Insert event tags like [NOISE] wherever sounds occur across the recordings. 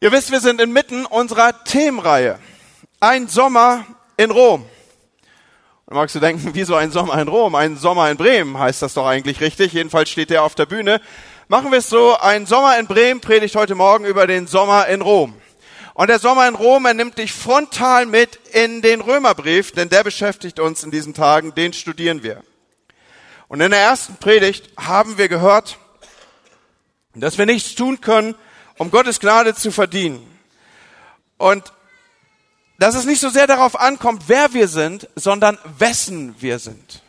Ihr wisst, wir sind inmitten unserer Themenreihe. Ein Sommer in Rom. Und magst du denken, wieso ein Sommer in Rom? Ein Sommer in Bremen heißt das doch eigentlich richtig. Jedenfalls steht der auf der Bühne. Machen wir es so, ein Sommer in Bremen predigt heute Morgen über den Sommer in Rom. Und der Sommer in Rom, er nimmt dich frontal mit in den Römerbrief, denn der beschäftigt uns in diesen Tagen, den studieren wir. Und in der ersten Predigt haben wir gehört, dass wir nichts tun können, um Gottes Gnade zu verdienen. Und dass es nicht so sehr darauf ankommt, wer wir sind, sondern wessen wir sind.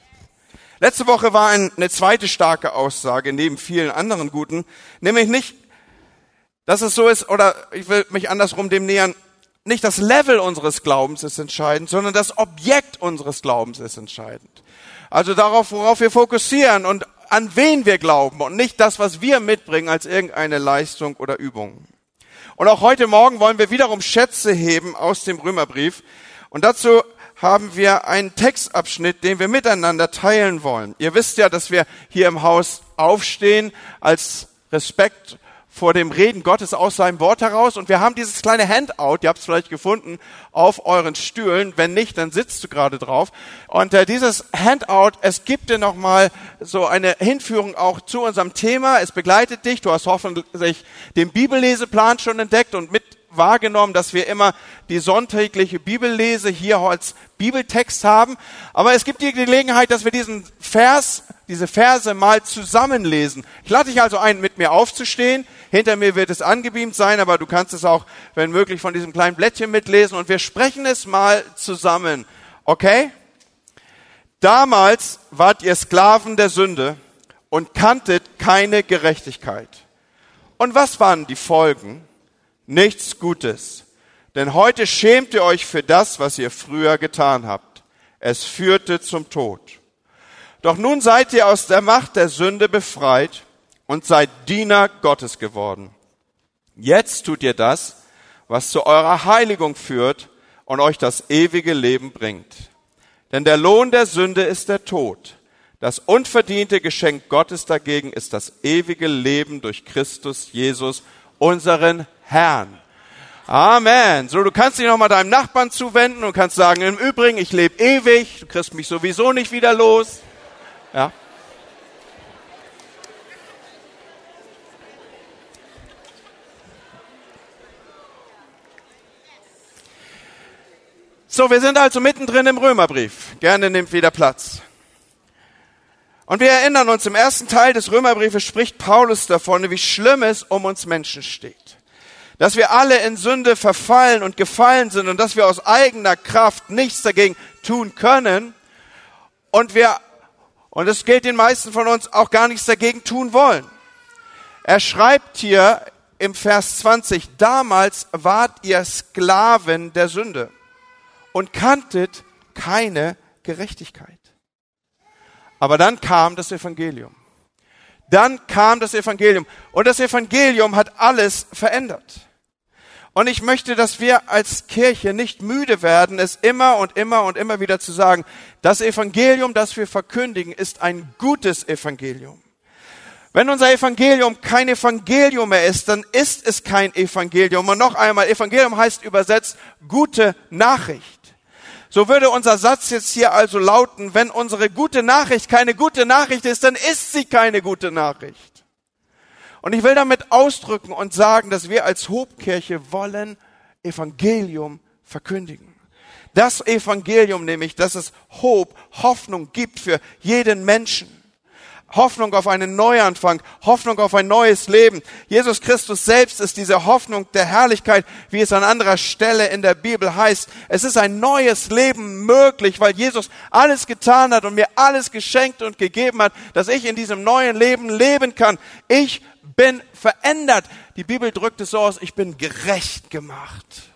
Letzte Woche war eine zweite starke Aussage, neben vielen anderen guten, nämlich nicht, dass es so ist, oder ich will mich andersrum dem nähern, nicht das Level unseres Glaubens ist entscheidend, sondern das Objekt unseres Glaubens ist entscheidend. Also darauf, worauf wir fokussieren und an wen wir glauben und nicht das, was wir mitbringen als irgendeine Leistung oder Übung. Und auch heute Morgen wollen wir wiederum Schätze heben aus dem Römerbrief. Und dazu haben wir einen Textabschnitt, den wir miteinander teilen wollen. Ihr wisst ja, dass wir hier im Haus aufstehen als Respekt vor dem Reden Gottes aus seinem Wort heraus. Und wir haben dieses kleine Handout, ihr habt es vielleicht gefunden, auf euren Stühlen. Wenn nicht, dann sitzt du gerade drauf. Und äh, dieses Handout, es gibt dir nochmal so eine Hinführung auch zu unserem Thema. Es begleitet dich. Du hast hoffentlich den Bibelleseplan schon entdeckt und mit wahrgenommen, dass wir immer die sonntägliche Bibellese hier als Bibeltext haben. Aber es gibt die Gelegenheit, dass wir diesen Vers, diese Verse mal zusammenlesen. Ich lade dich also ein, mit mir aufzustehen. Hinter mir wird es angebeamt sein, aber du kannst es auch, wenn möglich, von diesem kleinen Blättchen mitlesen. Und wir sprechen es mal zusammen. Okay? Damals wart ihr Sklaven der Sünde und kanntet keine Gerechtigkeit. Und was waren die Folgen? Nichts Gutes. Denn heute schämt ihr euch für das, was ihr früher getan habt. Es führte zum Tod. Doch nun seid ihr aus der Macht der Sünde befreit und seid Diener Gottes geworden. Jetzt tut ihr das, was zu eurer Heiligung führt und euch das ewige Leben bringt. Denn der Lohn der Sünde ist der Tod. Das unverdiente Geschenk Gottes dagegen ist das ewige Leben durch Christus Jesus, unseren Herrn. Amen. So, du kannst dich nochmal deinem Nachbarn zuwenden und kannst sagen, im Übrigen, ich lebe ewig, du kriegst mich sowieso nicht wieder los. Ja. So, wir sind also mittendrin im Römerbrief. Gerne nimmt wieder Platz. Und wir erinnern uns, im ersten Teil des Römerbriefes spricht Paulus davon, wie schlimm es um uns Menschen steht dass wir alle in Sünde verfallen und gefallen sind und dass wir aus eigener Kraft nichts dagegen tun können und wir, und es gilt den meisten von uns, auch gar nichts dagegen tun wollen. Er schreibt hier im Vers 20, damals wart ihr Sklaven der Sünde und kanntet keine Gerechtigkeit. Aber dann kam das Evangelium. Dann kam das Evangelium. Und das Evangelium hat alles verändert. Und ich möchte, dass wir als Kirche nicht müde werden, es immer und immer und immer wieder zu sagen, das Evangelium, das wir verkündigen, ist ein gutes Evangelium. Wenn unser Evangelium kein Evangelium mehr ist, dann ist es kein Evangelium. Und noch einmal, Evangelium heißt übersetzt gute Nachricht. So würde unser Satz jetzt hier also lauten, wenn unsere gute Nachricht keine gute Nachricht ist, dann ist sie keine gute Nachricht. Und ich will damit ausdrücken und sagen, dass wir als Hobkirche wollen Evangelium verkündigen. Das Evangelium nämlich, dass es Hob, Hoffnung gibt für jeden Menschen. Hoffnung auf einen Neuanfang, Hoffnung auf ein neues Leben. Jesus Christus selbst ist diese Hoffnung der Herrlichkeit, wie es an anderer Stelle in der Bibel heißt. Es ist ein neues Leben möglich, weil Jesus alles getan hat und mir alles geschenkt und gegeben hat, dass ich in diesem neuen Leben leben kann. Ich bin verändert. Die Bibel drückt es so aus, ich bin gerecht gemacht.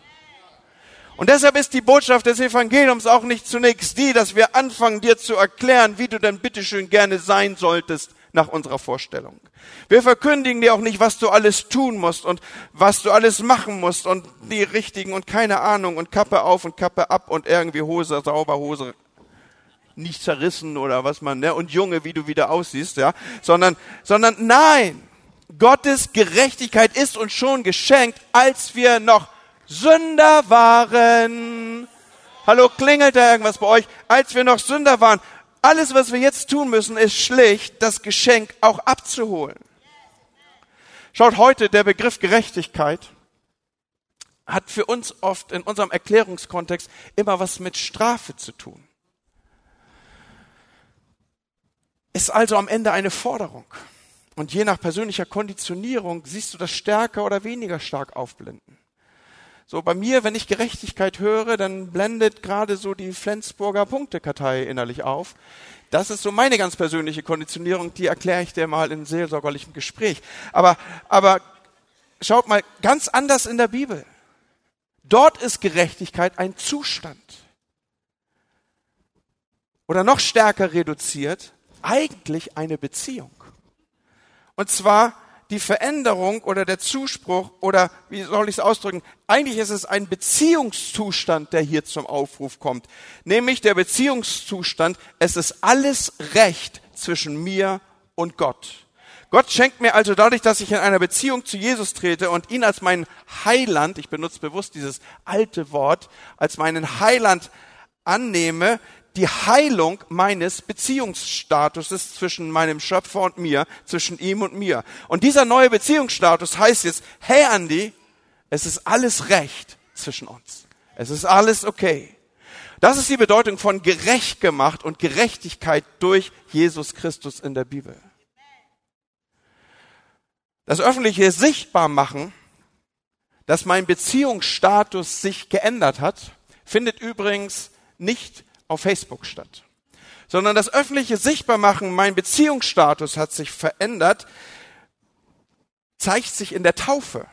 Und deshalb ist die Botschaft des Evangeliums auch nicht zunächst die, dass wir anfangen, dir zu erklären, wie du denn bitteschön gerne sein solltest nach unserer Vorstellung. Wir verkündigen dir auch nicht, was du alles tun musst und was du alles machen musst und die richtigen und keine Ahnung und Kappe auf und Kappe ab und irgendwie Hose, sauber Hose nicht zerrissen oder was man, ne, und Junge, wie du wieder aussiehst, ja, sondern, sondern nein, Gottes Gerechtigkeit ist uns schon geschenkt, als wir noch Sünder waren. Hallo, klingelt da irgendwas bei euch? Als wir noch Sünder waren. Alles, was wir jetzt tun müssen, ist schlicht, das Geschenk auch abzuholen. Schaut heute, der Begriff Gerechtigkeit hat für uns oft in unserem Erklärungskontext immer was mit Strafe zu tun. Ist also am Ende eine Forderung. Und je nach persönlicher Konditionierung siehst du das stärker oder weniger stark aufblenden. So bei mir, wenn ich Gerechtigkeit höre, dann blendet gerade so die Flensburger Punktekartei innerlich auf. Das ist so meine ganz persönliche Konditionierung, die erkläre ich dir mal in seelsorgerlichem Gespräch. Aber, aber schaut mal, ganz anders in der Bibel. Dort ist Gerechtigkeit ein Zustand. Oder noch stärker reduziert, eigentlich eine Beziehung. Und zwar die Veränderung oder der Zuspruch oder wie soll ich es ausdrücken? Eigentlich ist es ein Beziehungszustand, der hier zum Aufruf kommt. Nämlich der Beziehungszustand, es ist alles Recht zwischen mir und Gott. Gott schenkt mir also dadurch, dass ich in einer Beziehung zu Jesus trete und ihn als meinen Heiland, ich benutze bewusst dieses alte Wort, als meinen Heiland annehme, die Heilung meines Beziehungsstatuses zwischen meinem Schöpfer und mir, zwischen ihm und mir. Und dieser neue Beziehungsstatus heißt jetzt, hey Andy, es ist alles recht zwischen uns. Es ist alles okay. Das ist die Bedeutung von gerecht gemacht und Gerechtigkeit durch Jesus Christus in der Bibel. Das öffentliche Sichtbarmachen, dass mein Beziehungsstatus sich geändert hat, findet übrigens nicht auf Facebook statt, sondern das öffentliche Sichtbarmachen, mein Beziehungsstatus hat sich verändert, zeigt sich in der Taufe.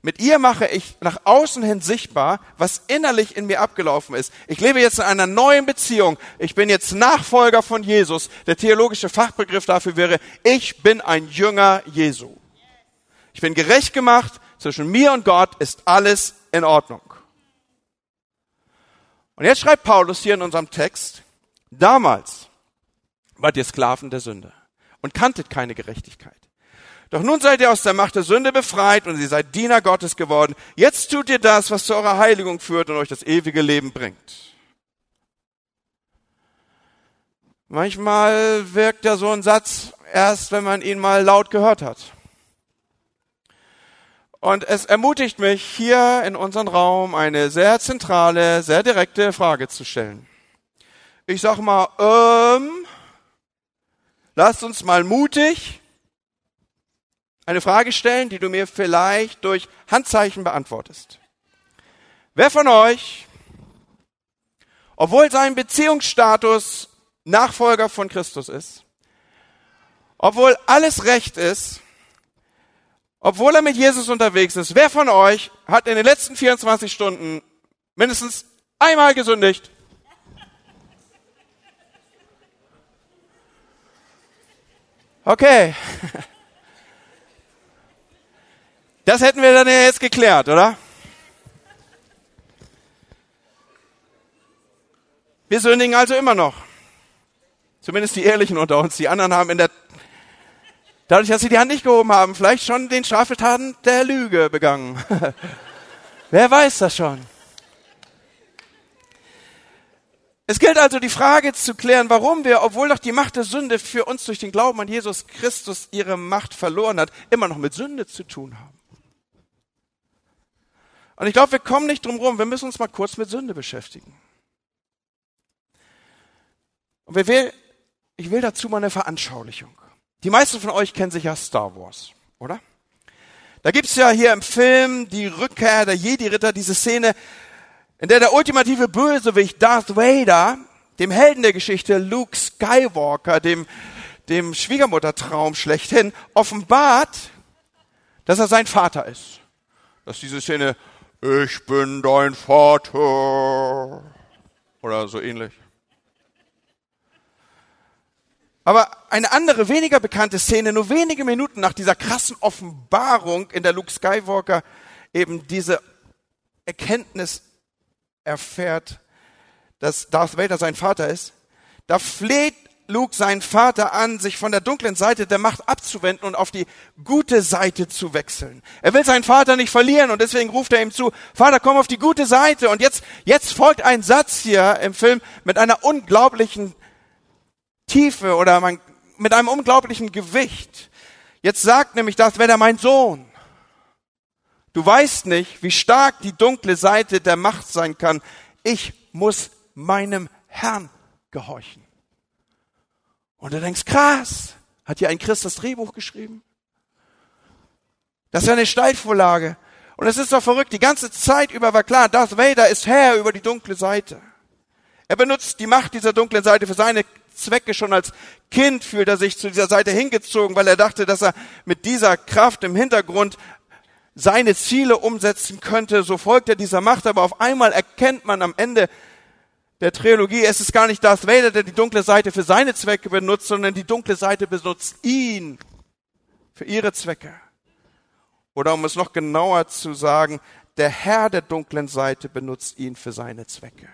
Mit ihr mache ich nach außen hin sichtbar, was innerlich in mir abgelaufen ist. Ich lebe jetzt in einer neuen Beziehung. Ich bin jetzt Nachfolger von Jesus. Der theologische Fachbegriff dafür wäre, ich bin ein Jünger Jesu. Ich bin gerecht gemacht. Zwischen mir und Gott ist alles in Ordnung. Und jetzt schreibt Paulus hier in unserem Text, damals wart ihr Sklaven der Sünde und kanntet keine Gerechtigkeit. Doch nun seid ihr aus der Macht der Sünde befreit und ihr seid Diener Gottes geworden. Jetzt tut ihr das, was zu eurer Heiligung führt und euch das ewige Leben bringt. Manchmal wirkt ja so ein Satz erst, wenn man ihn mal laut gehört hat. Und es ermutigt mich, hier in unserem Raum eine sehr zentrale, sehr direkte Frage zu stellen. Ich sag mal, ähm, lasst uns mal mutig eine Frage stellen, die du mir vielleicht durch Handzeichen beantwortest. Wer von euch, obwohl sein Beziehungsstatus Nachfolger von Christus ist, obwohl alles recht ist, obwohl er mit Jesus unterwegs ist, wer von euch hat in den letzten 24 Stunden mindestens einmal gesündigt? Okay. [LAUGHS] Das hätten wir dann ja jetzt geklärt, oder? Wir sündigen also immer noch. Zumindest die Ehrlichen unter uns. Die anderen haben in der dadurch, dass sie die Hand nicht gehoben haben, vielleicht schon den Straftaten der Lüge begangen. [LAUGHS] Wer weiß das schon? Es gilt also die Frage zu klären, warum wir, obwohl doch die Macht der Sünde für uns durch den Glauben an Jesus Christus ihre Macht verloren hat, immer noch mit Sünde zu tun haben. Und ich glaube, wir kommen nicht drum rum, wir müssen uns mal kurz mit Sünde beschäftigen. Und wir will, ich will dazu mal eine Veranschaulichung. Die meisten von euch kennen sicher Star Wars, oder? Da gibt's ja hier im Film die Rückkehr der Jedi-Ritter, diese Szene, in der der ultimative Bösewicht Darth Vader dem Helden der Geschichte Luke Skywalker, dem, dem Schwiegermuttertraum schlechthin, offenbart, dass er sein Vater ist. Dass diese Szene, ich bin dein Vater, oder so ähnlich. Aber eine andere, weniger bekannte Szene, nur wenige Minuten nach dieser krassen Offenbarung, in der Luke Skywalker eben diese Erkenntnis erfährt, dass Darth Vader sein Vater ist, da fleht Luke seinen Vater an, sich von der dunklen Seite der Macht abzuwenden und auf die gute Seite zu wechseln. Er will seinen Vater nicht verlieren und deswegen ruft er ihm zu, Vater, komm auf die gute Seite. Und jetzt, jetzt folgt ein Satz hier im Film mit einer unglaublichen Tiefe oder mit einem unglaublichen Gewicht. Jetzt sagt nämlich das, wäre mein Sohn. Du weißt nicht, wie stark die dunkle Seite der Macht sein kann. Ich muss meinem Herrn gehorchen. Und du denkst, krass, hat hier ein Christ das Drehbuch geschrieben? Das ist eine Steilvorlage. Und es ist doch verrückt, die ganze Zeit über war klar, Darth Vader ist Herr über die dunkle Seite. Er benutzt die Macht dieser dunklen Seite für seine Zwecke. Schon als Kind fühlt er sich zu dieser Seite hingezogen, weil er dachte, dass er mit dieser Kraft im Hintergrund seine Ziele umsetzen könnte. So folgt er dieser Macht, aber auf einmal erkennt man am Ende der Trilogie, es ist gar nicht Darth Vader, der die dunkle Seite für seine Zwecke benutzt, sondern die dunkle Seite benutzt ihn für ihre Zwecke. Oder um es noch genauer zu sagen, der Herr der dunklen Seite benutzt ihn für seine Zwecke.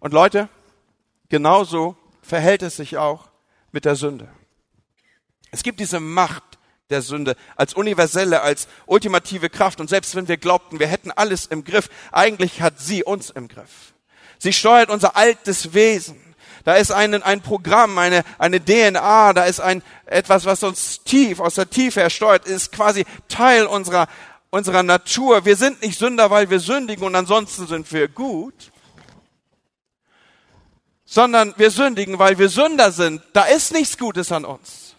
Und Leute, genauso verhält es sich auch mit der Sünde. Es gibt diese Macht der Sünde als universelle, als ultimative Kraft. Und selbst wenn wir glaubten, wir hätten alles im Griff, eigentlich hat sie uns im Griff. Sie steuert unser altes Wesen. Da ist ein, ein Programm, eine, eine DNA, da ist ein, etwas, was uns tief, aus der Tiefe ersteuert, ist quasi Teil unserer, unserer Natur. Wir sind nicht Sünder, weil wir sündigen und ansonsten sind wir gut, sondern wir sündigen, weil wir Sünder sind. Da ist nichts Gutes an uns.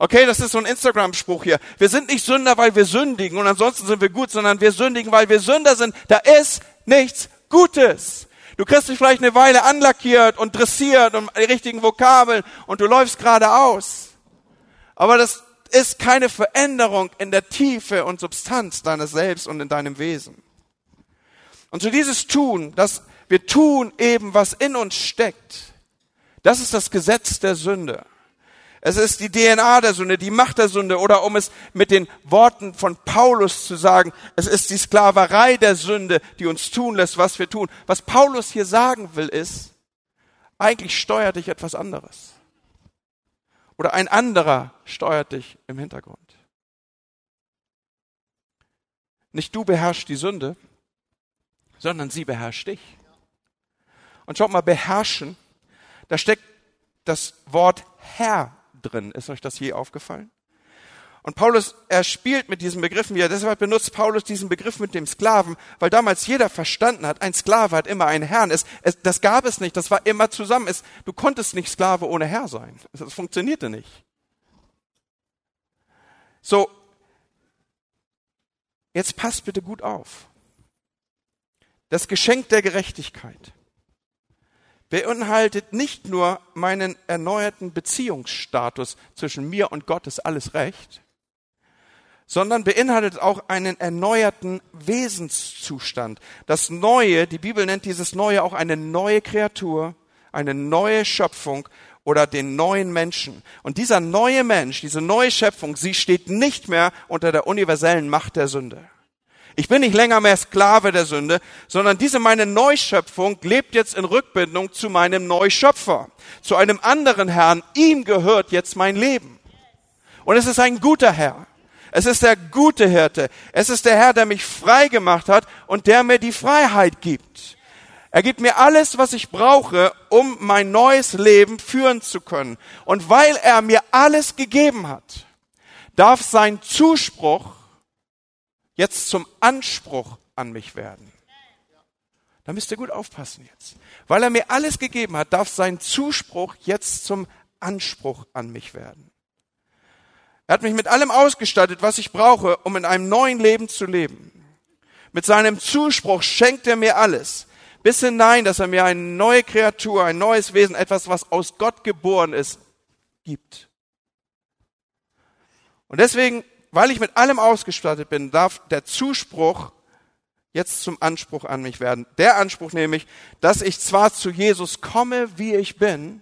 Okay, das ist so ein Instagram-Spruch hier. Wir sind nicht Sünder, weil wir sündigen und ansonsten sind wir gut, sondern wir sündigen, weil wir Sünder sind. Da ist nichts Gutes. Du kriegst dich vielleicht eine Weile anlackiert und dressiert und die richtigen Vokabeln und du läufst geradeaus. Aber das ist keine Veränderung in der Tiefe und Substanz deines Selbst und in deinem Wesen. Und so dieses Tun, dass wir tun eben, was in uns steckt, das ist das Gesetz der Sünde. Es ist die DNA der Sünde, die Macht der Sünde oder um es mit den Worten von Paulus zu sagen, es ist die Sklaverei der Sünde, die uns tun lässt, was wir tun. Was Paulus hier sagen will ist, eigentlich steuert dich etwas anderes. Oder ein anderer steuert dich im Hintergrund. Nicht du beherrschst die Sünde, sondern sie beherrscht dich. Und schaut mal, beherrschen, da steckt das Wort Herr drin. Ist euch das je aufgefallen? Und Paulus, er spielt mit diesen Begriffen wieder. Deshalb benutzt Paulus diesen Begriff mit dem Sklaven, weil damals jeder verstanden hat, ein Sklave hat immer einen Herrn. Es, es, das gab es nicht, das war immer zusammen. Es, du konntest nicht Sklave ohne Herr sein. Das funktionierte nicht. So, jetzt passt bitte gut auf. Das Geschenk der Gerechtigkeit beinhaltet nicht nur meinen erneuerten Beziehungsstatus zwischen mir und Gott ist alles recht, sondern beinhaltet auch einen erneuerten Wesenszustand. Das Neue, die Bibel nennt dieses Neue auch eine neue Kreatur, eine neue Schöpfung oder den neuen Menschen. Und dieser neue Mensch, diese neue Schöpfung, sie steht nicht mehr unter der universellen Macht der Sünde. Ich bin nicht länger mehr Sklave der Sünde, sondern diese meine Neuschöpfung lebt jetzt in Rückbindung zu meinem Neuschöpfer, zu einem anderen Herrn. Ihm gehört jetzt mein Leben. Und es ist ein guter Herr. Es ist der gute Hirte. Es ist der Herr, der mich frei gemacht hat und der mir die Freiheit gibt. Er gibt mir alles, was ich brauche, um mein neues Leben führen zu können. Und weil er mir alles gegeben hat, darf sein Zuspruch jetzt zum Anspruch an mich werden. Da müsst ihr gut aufpassen jetzt. Weil er mir alles gegeben hat, darf sein Zuspruch jetzt zum Anspruch an mich werden. Er hat mich mit allem ausgestattet, was ich brauche, um in einem neuen Leben zu leben. Mit seinem Zuspruch schenkt er mir alles. Bis hinein, dass er mir eine neue Kreatur, ein neues Wesen, etwas, was aus Gott geboren ist, gibt. Und deswegen weil ich mit allem ausgestattet bin, darf der Zuspruch jetzt zum Anspruch an mich werden. Der Anspruch nämlich, dass ich zwar zu Jesus komme, wie ich bin,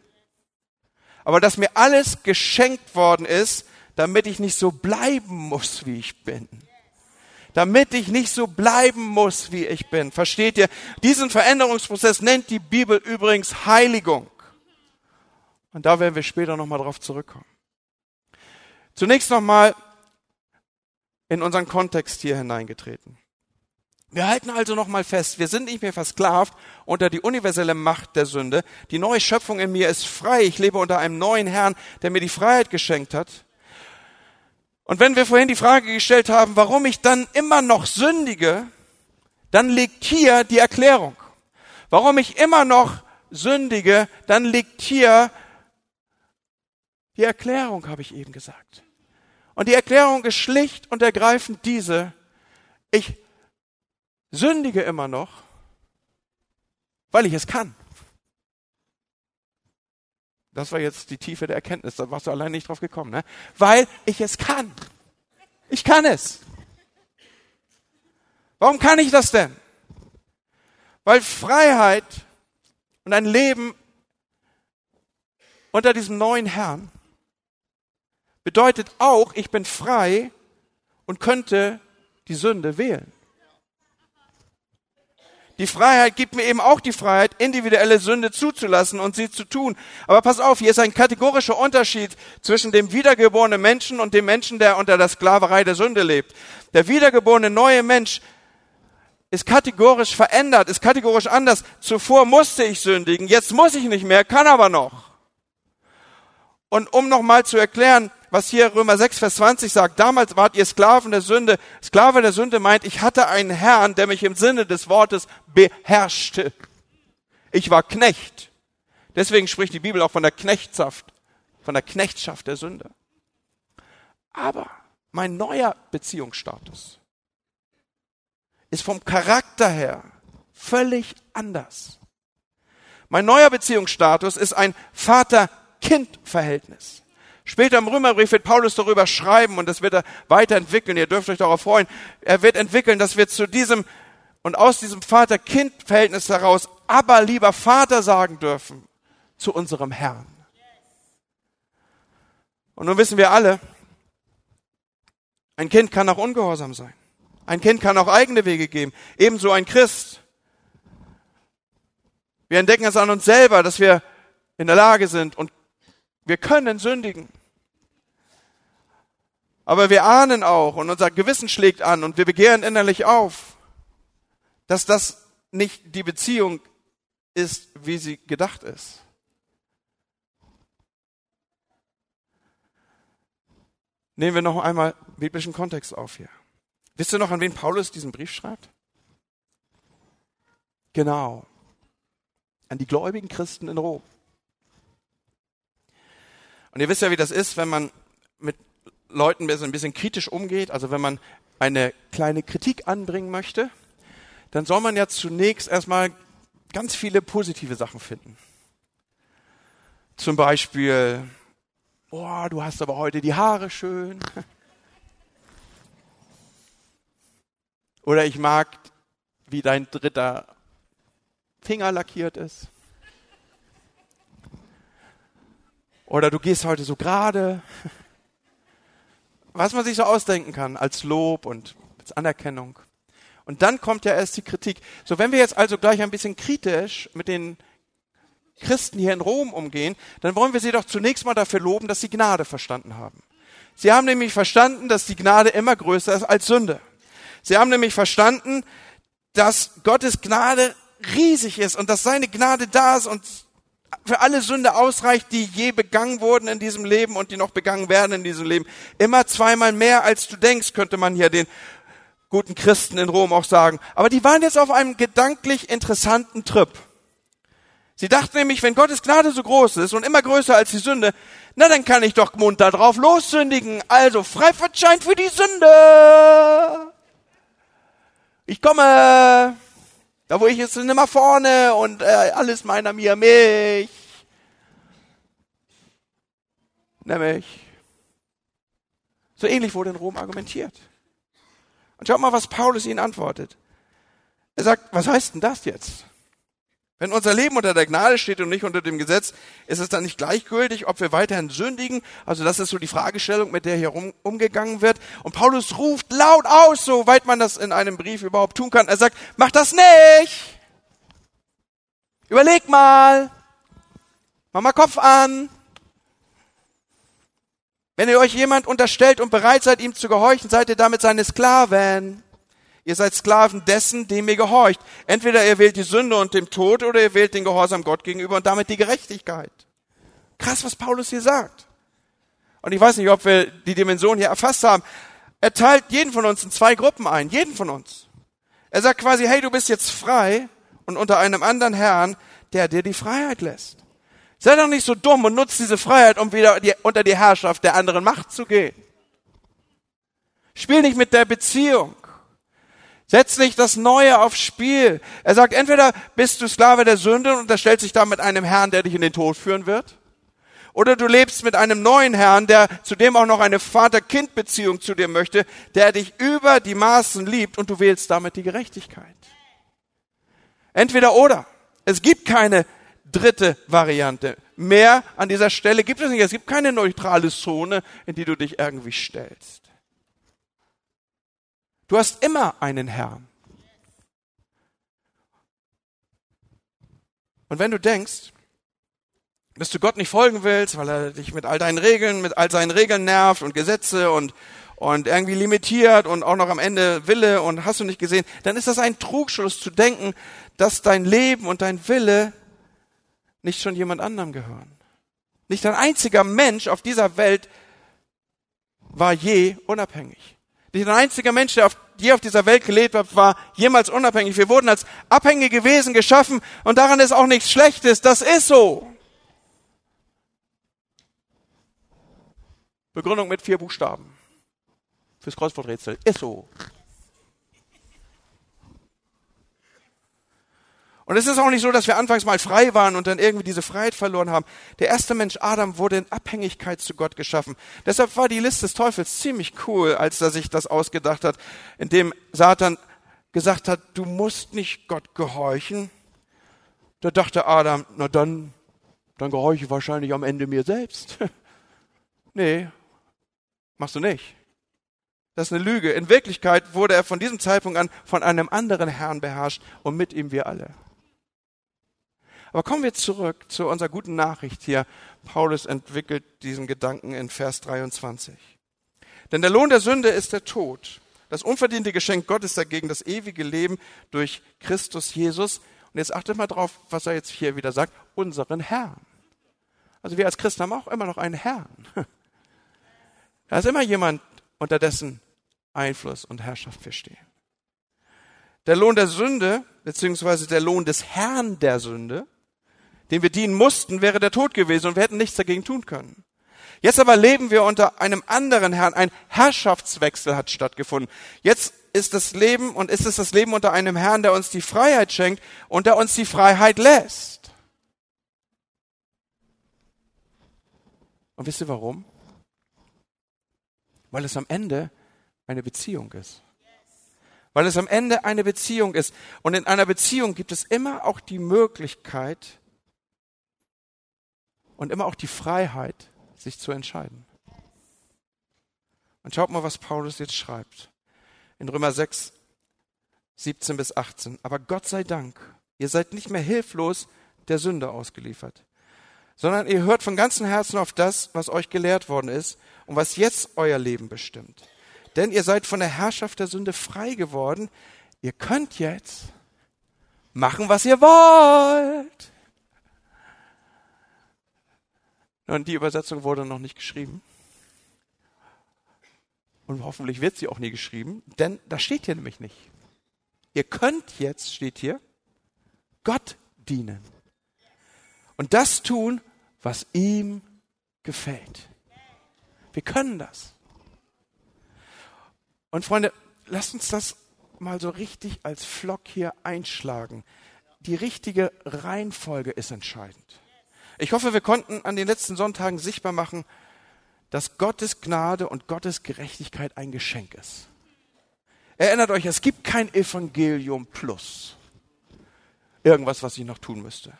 aber dass mir alles geschenkt worden ist, damit ich nicht so bleiben muss, wie ich bin. Damit ich nicht so bleiben muss, wie ich bin. Versteht ihr? Diesen Veränderungsprozess nennt die Bibel übrigens Heiligung. Und da werden wir später nochmal drauf zurückkommen. Zunächst nochmal in unseren Kontext hier hineingetreten. Wir halten also nochmal fest, wir sind nicht mehr versklavt unter die universelle Macht der Sünde. Die neue Schöpfung in mir ist frei. Ich lebe unter einem neuen Herrn, der mir die Freiheit geschenkt hat. Und wenn wir vorhin die Frage gestellt haben, warum ich dann immer noch sündige, dann liegt hier die Erklärung. Warum ich immer noch sündige, dann liegt hier die Erklärung, habe ich eben gesagt. Und die Erklärung ist schlicht und ergreifend diese. Ich sündige immer noch, weil ich es kann. Das war jetzt die Tiefe der Erkenntnis, da warst du allein nicht drauf gekommen, ne? Weil ich es kann. Ich kann es. Warum kann ich das denn? Weil Freiheit und ein Leben unter diesem neuen Herrn bedeutet auch, ich bin frei und könnte die Sünde wählen. Die Freiheit gibt mir eben auch die Freiheit, individuelle Sünde zuzulassen und sie zu tun. Aber pass auf, hier ist ein kategorischer Unterschied zwischen dem wiedergeborenen Menschen und dem Menschen, der unter der Sklaverei der Sünde lebt. Der wiedergeborene neue Mensch ist kategorisch verändert, ist kategorisch anders. Zuvor musste ich sündigen, jetzt muss ich nicht mehr, kann aber noch. Und um nochmal zu erklären, was hier Römer 6, Vers 20 sagt. Damals wart ihr Sklaven der Sünde. Sklave der Sünde meint, ich hatte einen Herrn, der mich im Sinne des Wortes beherrschte. Ich war Knecht. Deswegen spricht die Bibel auch von der Knechtschaft, von der Knechtschaft der Sünde. Aber mein neuer Beziehungsstatus ist vom Charakter her völlig anders. Mein neuer Beziehungsstatus ist ein Vater-Kind-Verhältnis. Später im Römerbrief wird Paulus darüber schreiben und das wird er weiterentwickeln. Ihr dürft euch darauf freuen. Er wird entwickeln, dass wir zu diesem und aus diesem Vater-Kind-Verhältnis heraus aber lieber Vater sagen dürfen zu unserem Herrn. Und nun wissen wir alle, ein Kind kann auch ungehorsam sein. Ein Kind kann auch eigene Wege gehen. Ebenso ein Christ. Wir entdecken es an uns selber, dass wir in der Lage sind und wir können sündigen. Aber wir ahnen auch und unser Gewissen schlägt an und wir begehren innerlich auf, dass das nicht die Beziehung ist, wie sie gedacht ist. Nehmen wir noch einmal biblischen Kontext auf hier. Wisst ihr noch, an wen Paulus diesen Brief schreibt? Genau. An die gläubigen Christen in Rom. Und ihr wisst ja, wie das ist, wenn man mit Leuten ein bisschen kritisch umgeht, also wenn man eine kleine Kritik anbringen möchte, dann soll man ja zunächst erstmal ganz viele positive Sachen finden. Zum Beispiel, boah, du hast aber heute die Haare schön. [LAUGHS] Oder ich mag, wie dein dritter Finger lackiert ist. Oder du gehst heute so gerade. Was man sich so ausdenken kann als Lob und als Anerkennung. Und dann kommt ja erst die Kritik. So, wenn wir jetzt also gleich ein bisschen kritisch mit den Christen hier in Rom umgehen, dann wollen wir sie doch zunächst mal dafür loben, dass sie Gnade verstanden haben. Sie haben nämlich verstanden, dass die Gnade immer größer ist als Sünde. Sie haben nämlich verstanden, dass Gottes Gnade riesig ist und dass seine Gnade da ist und für alle Sünde ausreicht, die je begangen wurden in diesem Leben und die noch begangen werden in diesem Leben. Immer zweimal mehr, als du denkst, könnte man hier den guten Christen in Rom auch sagen. Aber die waren jetzt auf einem gedanklich interessanten Trip. Sie dachten nämlich, wenn Gottes Gnade so groß ist und immer größer als die Sünde, na dann kann ich doch munter drauf lossündigen. Also Freifahrtschein für die Sünde. Ich komme. Da wo ich jetzt immer vorne und äh, alles meiner mir mich. Nämlich. So ähnlich wurde in Rom argumentiert. Und schaut mal, was Paulus ihnen antwortet. Er sagt, was heißt denn das jetzt? Wenn unser Leben unter der Gnade steht und nicht unter dem Gesetz, ist es dann nicht gleichgültig, ob wir weiterhin sündigen? Also das ist so die Fragestellung, mit der hier umgegangen wird. Und Paulus ruft laut aus, soweit man das in einem Brief überhaupt tun kann. Er sagt, mach das nicht! Überleg mal! Mach mal Kopf an! Wenn ihr euch jemand unterstellt und bereit seid, ihm zu gehorchen, seid ihr damit seine Sklaven. Ihr seid Sklaven dessen, dem ihr gehorcht. Entweder ihr wählt die Sünde und den Tod oder ihr wählt den Gehorsam Gott gegenüber und damit die Gerechtigkeit. Krass, was Paulus hier sagt. Und ich weiß nicht, ob wir die Dimension hier erfasst haben. Er teilt jeden von uns in zwei Gruppen ein. Jeden von uns. Er sagt quasi, hey, du bist jetzt frei und unter einem anderen Herrn, der dir die Freiheit lässt. Sei doch nicht so dumm und nutzt diese Freiheit, um wieder unter die Herrschaft der anderen Macht zu gehen. Spiel nicht mit der Beziehung. Setz nicht das Neue aufs Spiel. Er sagt, entweder bist du Sklave der Sünde und unterstellst dich da mit einem Herrn, der dich in den Tod führen wird. Oder du lebst mit einem neuen Herrn, der zudem auch noch eine Vater-Kind-Beziehung zu dir möchte, der dich über die Maßen liebt und du wählst damit die Gerechtigkeit. Entweder oder. Es gibt keine dritte Variante. Mehr an dieser Stelle gibt es nicht. Es gibt keine neutrale Zone, in die du dich irgendwie stellst. Du hast immer einen Herrn. Und wenn du denkst, dass du Gott nicht folgen willst, weil er dich mit all deinen Regeln, mit all seinen Regeln nervt und Gesetze und, und irgendwie limitiert und auch noch am Ende Wille und hast du nicht gesehen, dann ist das ein Trugschluss zu denken, dass dein Leben und dein Wille nicht schon jemand anderem gehören. Nicht ein einziger Mensch auf dieser Welt war je unabhängig. Nicht ein einziger Mensch, der auf, je auf dieser Welt gelebt hat, war jemals unabhängig. Wir wurden als abhängige Wesen geschaffen und daran ist auch nichts Schlechtes. Das ist so. Begründung mit vier Buchstaben. Fürs Kreuzworträtsel. Ist so. Und es ist auch nicht so, dass wir anfangs mal frei waren und dann irgendwie diese Freiheit verloren haben. Der erste Mensch Adam wurde in Abhängigkeit zu Gott geschaffen. Deshalb war die Liste des Teufels ziemlich cool, als er sich das ausgedacht hat, indem Satan gesagt hat, du musst nicht Gott gehorchen. Da dachte Adam, na dann, dann gehorche ich wahrscheinlich am Ende mir selbst. [LAUGHS] nee, machst du nicht. Das ist eine Lüge. In Wirklichkeit wurde er von diesem Zeitpunkt an von einem anderen Herrn beherrscht und mit ihm wir alle. Aber kommen wir zurück zu unserer guten Nachricht hier. Paulus entwickelt diesen Gedanken in Vers 23. Denn der Lohn der Sünde ist der Tod. Das unverdiente Geschenk Gottes dagegen das ewige Leben durch Christus Jesus. Und jetzt achtet mal drauf, was er jetzt hier wieder sagt. Unseren Herrn. Also wir als Christen haben auch immer noch einen Herrn. [LAUGHS] Da ist immer jemand, unter dessen Einfluss und Herrschaft wir stehen. Der Lohn der Sünde, beziehungsweise der Lohn des Herrn der Sünde, dem wir dienen mussten, wäre der Tod gewesen und wir hätten nichts dagegen tun können. Jetzt aber leben wir unter einem anderen Herrn. Ein Herrschaftswechsel hat stattgefunden. Jetzt ist das Leben und ist es das Leben unter einem Herrn, der uns die Freiheit schenkt und der uns die Freiheit lässt. Und wisst ihr warum? Weil es am Ende eine Beziehung ist. Weil es am Ende eine Beziehung ist. Und in einer Beziehung gibt es immer auch die Möglichkeit, und immer auch die Freiheit, sich zu entscheiden. Und schaut mal, was Paulus jetzt schreibt. In Römer 6, 17 bis 18. Aber Gott sei Dank, ihr seid nicht mehr hilflos der Sünde ausgeliefert, sondern ihr hört von ganzem Herzen auf das, was euch gelehrt worden ist und was jetzt euer Leben bestimmt. Denn ihr seid von der Herrschaft der Sünde frei geworden. Ihr könnt jetzt machen, was ihr wollt. Und die Übersetzung wurde noch nicht geschrieben. Und hoffentlich wird sie auch nie geschrieben, denn das steht hier nämlich nicht. Ihr könnt jetzt, steht hier, Gott dienen. Und das tun, was ihm gefällt. Wir können das. Und Freunde, lasst uns das mal so richtig als Flock hier einschlagen. Die richtige Reihenfolge ist entscheidend. Ich hoffe, wir konnten an den letzten Sonntagen sichtbar machen, dass Gottes Gnade und Gottes Gerechtigkeit ein Geschenk ist. Erinnert euch, es gibt kein Evangelium plus. Irgendwas, was ich noch tun müsste.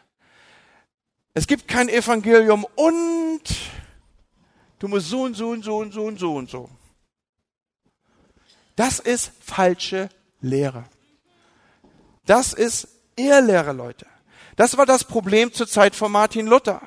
Es gibt kein Evangelium und du musst so und so und so und so und so und so. Das ist falsche Lehre. Das ist Irrlehre, Leute. Das war das Problem zur Zeit von Martin Luther.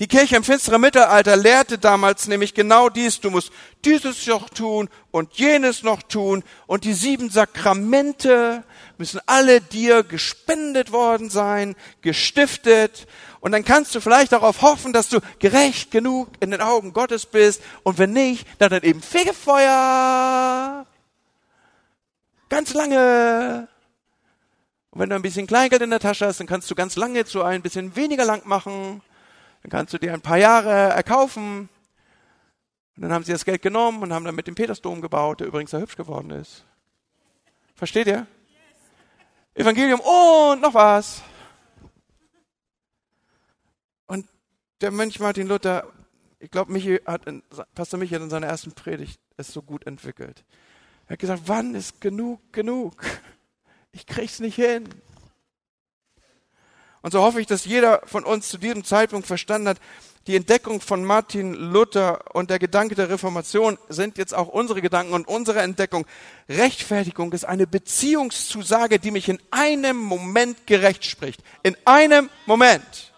Die Kirche im finsteren Mittelalter lehrte damals nämlich genau dies. Du musst dieses noch tun und jenes noch tun und die sieben Sakramente müssen alle dir gespendet worden sein, gestiftet. Und dann kannst du vielleicht darauf hoffen, dass du gerecht genug in den Augen Gottes bist. Und wenn nicht, dann dann eben Fegefeuer. Ganz lange. Und wenn du ein bisschen Kleingeld in der Tasche hast, dann kannst du ganz lange zu ein bisschen weniger lang machen. Dann kannst du dir ein paar Jahre erkaufen. Und dann haben sie das Geld genommen und haben dann mit dem Petersdom gebaut, der übrigens sehr hübsch geworden ist. Versteht ihr? Evangelium und noch was. Und der Mönch Martin Luther, ich glaube, Michi hat in, Pastor Michi hat in seiner ersten Predigt es so gut entwickelt. Er hat gesagt, wann ist genug genug? Ich krieg's nicht hin. Und so hoffe ich, dass jeder von uns zu diesem Zeitpunkt verstanden hat, die Entdeckung von Martin Luther und der Gedanke der Reformation sind jetzt auch unsere Gedanken und unsere Entdeckung. Rechtfertigung ist eine Beziehungszusage, die mich in einem Moment gerecht spricht. In einem Moment.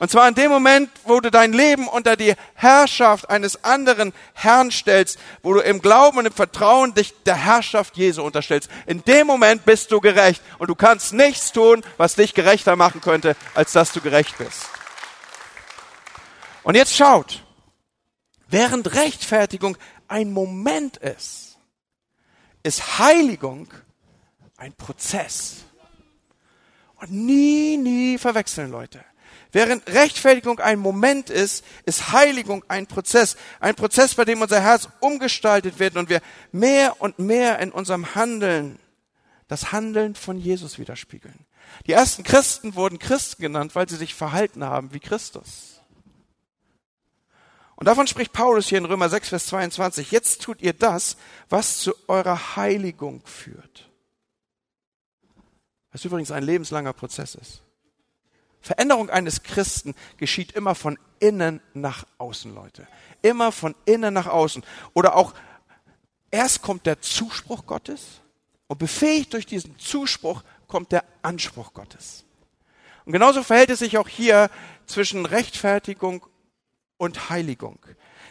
Und zwar in dem Moment, wo du dein Leben unter die Herrschaft eines anderen Herrn stellst, wo du im Glauben und im Vertrauen dich der Herrschaft Jesu unterstellst. In dem Moment bist du gerecht und du kannst nichts tun, was dich gerechter machen könnte, als dass du gerecht bist. Und jetzt schaut, während Rechtfertigung ein Moment ist, ist Heiligung ein Prozess. Und nie, nie verwechseln, Leute. Während Rechtfertigung ein Moment ist, ist Heiligung ein Prozess. Ein Prozess, bei dem unser Herz umgestaltet wird und wir mehr und mehr in unserem Handeln das Handeln von Jesus widerspiegeln. Die ersten Christen wurden Christen genannt, weil sie sich verhalten haben wie Christus. Und davon spricht Paulus hier in Römer 6, Vers 22. Jetzt tut ihr das, was zu eurer Heiligung führt. Was übrigens ein lebenslanger Prozess ist. Veränderung eines Christen geschieht immer von innen nach außen, Leute. Immer von innen nach außen. Oder auch erst kommt der Zuspruch Gottes und befähigt durch diesen Zuspruch kommt der Anspruch Gottes. Und genauso verhält es sich auch hier zwischen Rechtfertigung und Heiligung.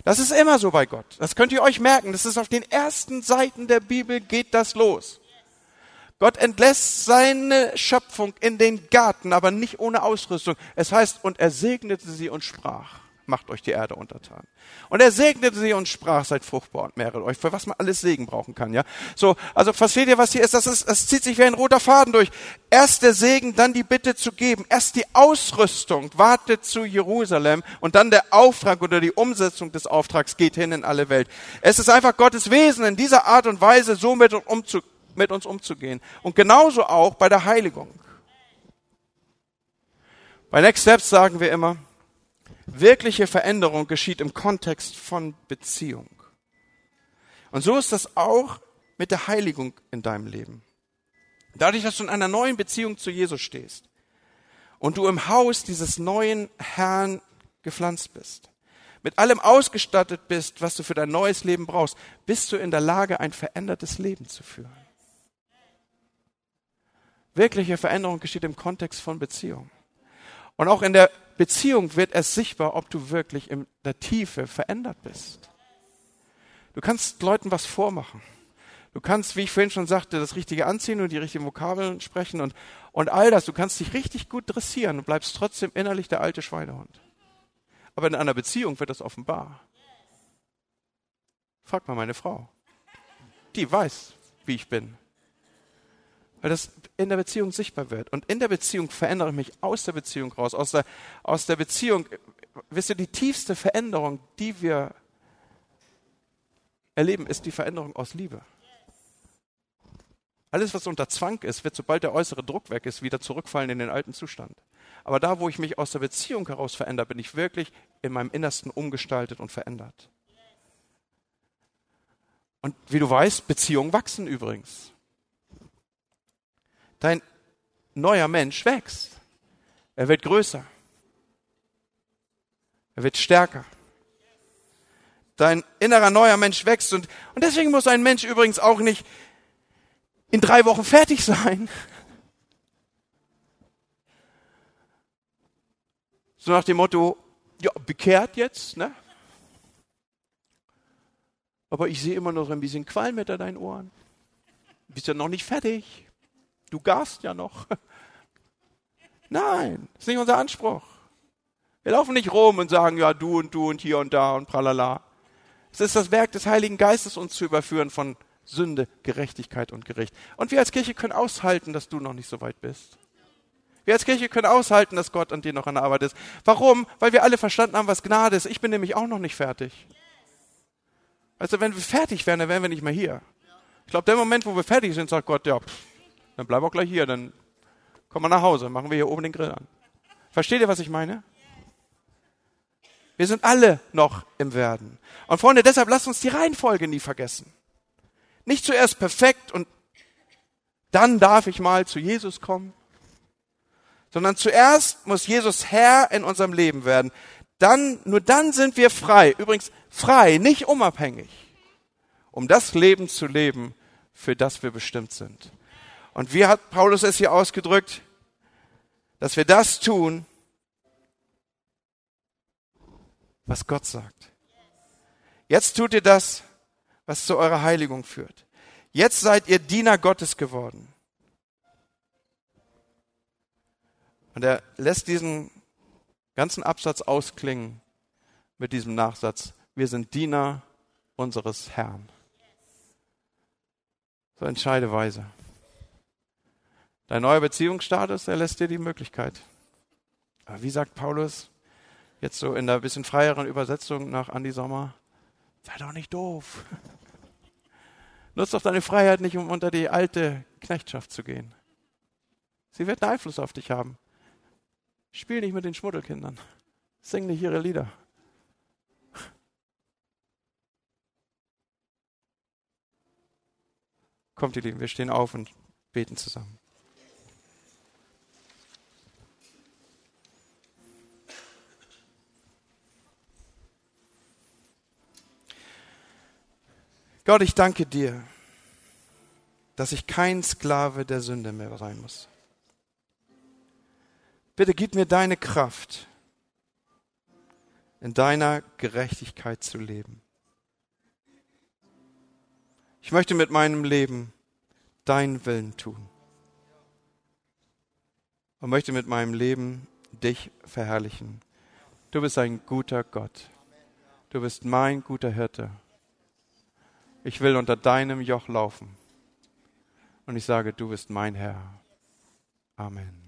Das ist immer so bei Gott. Das könnt ihr euch merken. Das ist auf den ersten Seiten der Bibel geht das los. Gott entlässt seine Schöpfung in den Garten, aber nicht ohne Ausrüstung. Es heißt, und er segnete sie und sprach, macht euch die Erde untertan. Und er segnete sie und sprach, seid fruchtbar und mehret euch, für was man alles Segen brauchen kann, ja. So, also versteht ihr, was hier ist? Das ist, das zieht sich wie ein roter Faden durch. Erst der Segen, dann die Bitte zu geben. Erst die Ausrüstung wartet zu Jerusalem und dann der Auftrag oder die Umsetzung des Auftrags geht hin in alle Welt. Es ist einfach Gottes Wesen in dieser Art und Weise so mit umzugehen mit uns umzugehen. Und genauso auch bei der Heiligung. Bei Next Steps sagen wir immer, wirkliche Veränderung geschieht im Kontext von Beziehung. Und so ist das auch mit der Heiligung in deinem Leben. Dadurch, dass du in einer neuen Beziehung zu Jesus stehst und du im Haus dieses neuen Herrn gepflanzt bist, mit allem ausgestattet bist, was du für dein neues Leben brauchst, bist du in der Lage, ein verändertes Leben zu führen. Wirkliche Veränderung geschieht im Kontext von Beziehung. Und auch in der Beziehung wird es sichtbar, ob du wirklich in der Tiefe verändert bist. Du kannst Leuten was vormachen. Du kannst, wie ich vorhin schon sagte, das Richtige anziehen und die richtigen Vokabeln sprechen und, und all das. Du kannst dich richtig gut dressieren und bleibst trotzdem innerlich der alte Schweinehund. Aber in einer Beziehung wird das offenbar. Frag mal meine Frau. Die weiß, wie ich bin. Weil das in der Beziehung sichtbar wird. Und in der Beziehung verändere ich mich aus der Beziehung raus. Aus der, aus der Beziehung, wisst ihr, die tiefste Veränderung, die wir erleben, ist die Veränderung aus Liebe. Alles, was unter Zwang ist, wird, sobald der äußere Druck weg ist, wieder zurückfallen in den alten Zustand. Aber da, wo ich mich aus der Beziehung heraus verändere, bin ich wirklich in meinem Innersten umgestaltet und verändert. Und wie du weißt, Beziehungen wachsen übrigens. Dein neuer Mensch wächst. Er wird größer. Er wird stärker. Dein innerer neuer Mensch wächst und, und deswegen muss ein Mensch übrigens auch nicht in drei Wochen fertig sein. [LAUGHS] So nach dem Motto, ja, bekehrt jetzt, ne? Aber ich sehe immer noch ein bisschen Qualm hinter deinen Ohren. Du bist ja noch nicht fertig. Du garst ja noch. [LAUGHS] Nein, das ist nicht unser Anspruch. Wir laufen nicht rum und sagen, ja, du und du und hier und da und pralala. Es ist das Werk des Heiligen Geistes, uns zu überführen von Sünde, Gerechtigkeit und Gericht. Und wir als Kirche können aushalten, dass du noch nicht so weit bist. Wir als Kirche können aushalten, dass Gott an dir noch an der Arbeit ist. Warum? Weil wir alle verstanden haben, was Gnade ist. Ich bin nämlich auch noch nicht fertig. Also wenn wir fertig wären, dann wären wir nicht mehr hier. Ich glaube, der Moment, wo wir fertig sind, sagt Gott, ja, pff, dann bleib auch gleich hier, dann kommen wir nach Hause, machen wir hier oben den Grill an. Versteht ihr, was ich meine? Wir sind alle noch im Werden. Und Freunde, deshalb lasst uns die Reihenfolge nie vergessen. Nicht zuerst perfekt und dann darf ich mal zu Jesus kommen, sondern zuerst muss Jesus Herr in unserem Leben werden. Dann, nur dann sind wir frei. Übrigens frei, nicht unabhängig, um das Leben zu leben, für das wir bestimmt sind. Und wie hat Paulus es hier ausgedrückt? Dass wir das tun, was Gott sagt. Jetzt tut ihr das, was zu eurer Heiligung führt. Jetzt seid ihr Diener Gottes geworden. Und er lässt diesen ganzen Absatz ausklingen mit diesem Nachsatz. Wir sind Diener unseres Herrn. So entscheide weise. Dein neuer Beziehungsstatus, er lässt dir die Möglichkeit. Aber wie sagt Paulus, jetzt so in der bisschen freieren Übersetzung nach Andi Sommer, sei doch nicht doof. [LAUGHS] Nutz doch deine Freiheit nicht, um unter die alte Knechtschaft zu gehen. Sie wird einen Einfluss auf dich haben. Spiel nicht mit den Schmuddelkindern. Sing nicht ihre Lieder. Kommt, ihr Lieben, wir stehen auf und beten zusammen. Gott, ich danke dir, dass ich kein Sklave der Sünde mehr sein muss. Bitte gib mir deine Kraft, in deiner Gerechtigkeit zu leben. Ich möchte mit meinem Leben deinen Willen tun und möchte mit meinem Leben dich verherrlichen. Du bist ein guter Gott. Du bist mein guter Hirte. Ich will unter deinem Joch laufen. Und ich sage, du bist mein Herr. Amen.